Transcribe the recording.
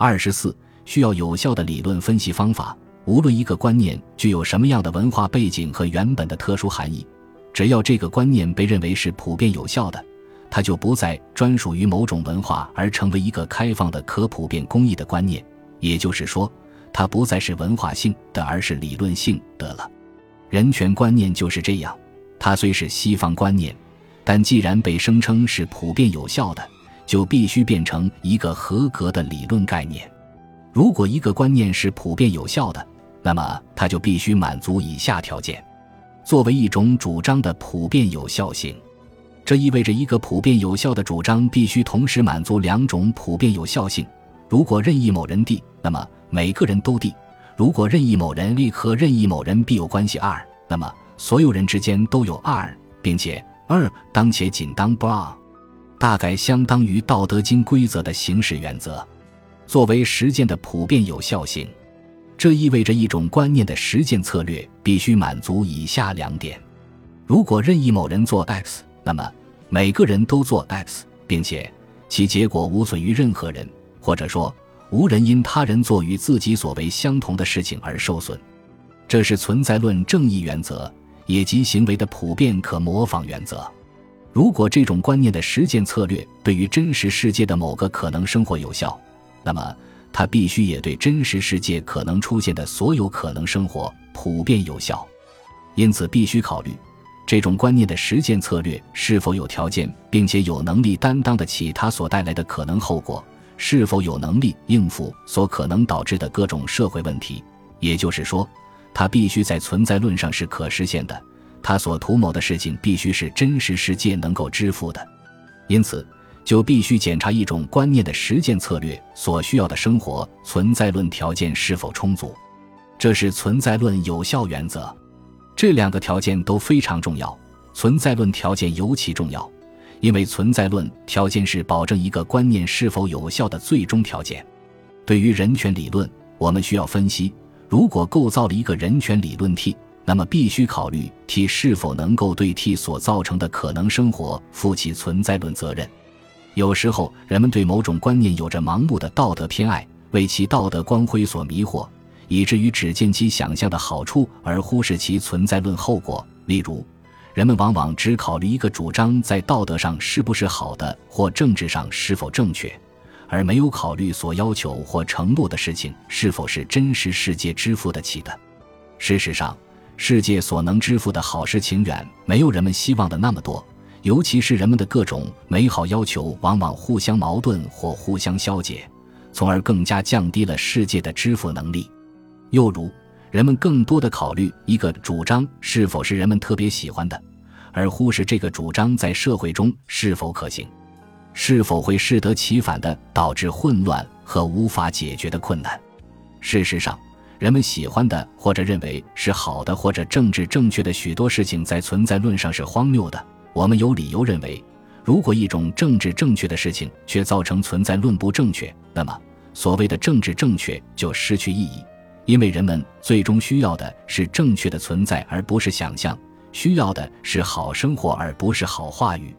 二十四，需要有效的理论分析方法。无论一个观念具有什么样的文化背景和原本的特殊含义，只要这个观念被认为是普遍有效的，它就不再专属于某种文化，而成为一个开放的、可普遍公益的观念。也就是说，它不再是文化性的，而是理论性的了。人权观念就是这样，它虽是西方观念，但既然被声称是普遍有效的，就必须变成一个合格的理论概念。如果一个观念是普遍有效的，那么它就必须满足以下条件：作为一种主张的普遍有效性，这意味着一个普遍有效的主张必须同时满足两种普遍有效性。如果任意某人 D，那么每个人都 D；如果任意某人 A 和任意某人 B 有关系 R，那么所有人之间都有 R，并且二当且仅当 br 大概相当于《道德经》规则的行使原则。作为实践的普遍有效性。这意味着一种观念的实践策略必须满足以下两点：如果任意某人做 X，那么每个人都做 X，并且其结果无损于任何人，或者说无人因他人做与自己所为相同的事情而受损。这是存在论正义原则，也即行为的普遍可模仿原则。如果这种观念的实践策略对于真实世界的某个可能生活有效，那么。它必须也对真实世界可能出现的所有可能生活普遍有效，因此必须考虑这种观念的实践策略是否有条件，并且有能力担当得起它所带来的可能后果，是否有能力应付所可能导致的各种社会问题。也就是说，它必须在存在论上是可实现的，他所图谋的事情必须是真实世界能够支付的。因此。就必须检查一种观念的实践策略所需要的生活存在论条件是否充足，这是存在论有效原则。这两个条件都非常重要，存在论条件尤其重要，因为存在论条件是保证一个观念是否有效的最终条件。对于人权理论，我们需要分析：如果构造了一个人权理论 T，那么必须考虑 T 是否能够对 T 所造成的可能生活负起存在论责任。有时候，人们对某种观念有着盲目的道德偏爱，为其道德光辉所迷惑，以至于只见其想象的好处，而忽视其存在论后果。例如，人们往往只考虑一个主张在道德上是不是好的，或政治上是否正确，而没有考虑所要求或承诺的事情是否是真实世界支付得起的。事实上，世界所能支付的好事情远没有人们希望的那么多。尤其是人们的各种美好要求，往往互相矛盾或互相消解，从而更加降低了世界的支付能力。又如，人们更多的考虑一个主张是否是人们特别喜欢的，而忽视这个主张在社会中是否可行，是否会适得其反的导致混乱和无法解决的困难。事实上，人们喜欢的或者认为是好的或者政治正确的许多事情，在存在论上是荒谬的。我们有理由认为，如果一种政治正确的事情却造成存在论不正确，那么所谓的政治正确就失去意义，因为人们最终需要的是正确的存在，而不是想象；需要的是好生活，而不是好话语。